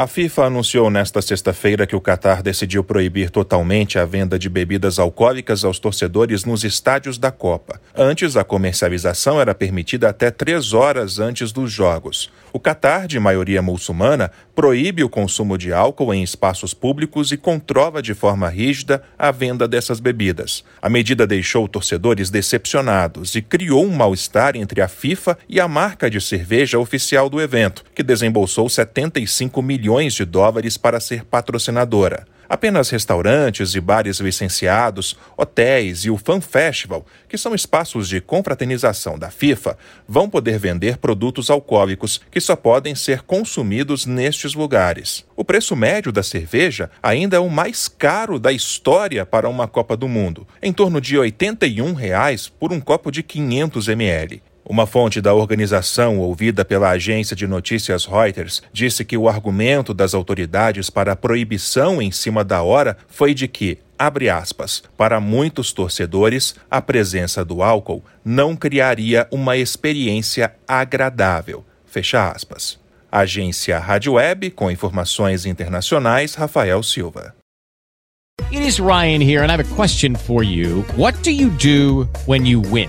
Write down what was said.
A FIFA anunciou nesta sexta-feira que o Catar decidiu proibir totalmente a venda de bebidas alcoólicas aos torcedores nos estádios da Copa. Antes, a comercialização era permitida até três horas antes dos jogos. O Catar, de maioria muçulmana, proíbe o consumo de álcool em espaços públicos e controla de forma rígida a venda dessas bebidas. A medida deixou torcedores decepcionados e criou um mal-estar entre a FIFA e a marca de cerveja oficial do evento, que desembolsou 75 milhões milhões de dólares para ser patrocinadora. Apenas restaurantes e bares licenciados, hotéis e o Fan Festival, que são espaços de confraternização da FIFA, vão poder vender produtos alcoólicos que só podem ser consumidos nestes lugares. O preço médio da cerveja ainda é o mais caro da história para uma Copa do Mundo, em torno de 81 reais por um copo de 500 ml. Uma fonte da organização, ouvida pela agência de notícias Reuters, disse que o argumento das autoridades para a proibição em cima da hora foi de que, abre aspas, para muitos torcedores, a presença do álcool não criaria uma experiência agradável. Fecha aspas. Agência Rádio Web, com informações internacionais, Rafael Silva. It is Ryan here, and I have a question for you. What do you do when you win?